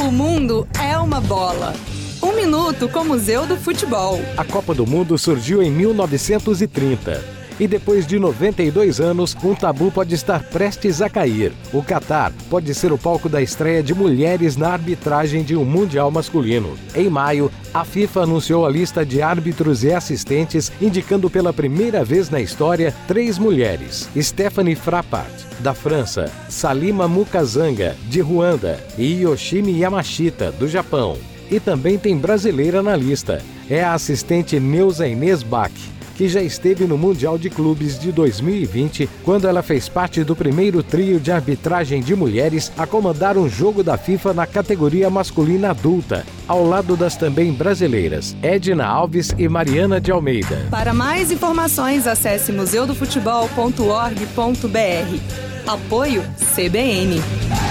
O mundo é uma bola. Um minuto com o Museu do Futebol. A Copa do Mundo surgiu em 1930 e depois de 92 anos, um tabu pode estar prestes a cair. O Catar pode ser o palco da estreia de mulheres na arbitragem de um Mundial masculino. Em maio, a FIFA anunciou a lista de árbitros e assistentes, indicando pela primeira vez na história três mulheres: Stephanie Frappart, da França, Salima Mukazanga, de Ruanda, e Yoshimi Yamashita, do Japão. E também tem brasileira na lista. É a assistente Neuza Inês Bach que já esteve no Mundial de Clubes de 2020, quando ela fez parte do primeiro trio de arbitragem de mulheres a comandar um jogo da FIFA na categoria masculina adulta, ao lado das também brasileiras Edna Alves e Mariana de Almeida. Para mais informações, acesse museudofutebol.org.br. Apoio CBN.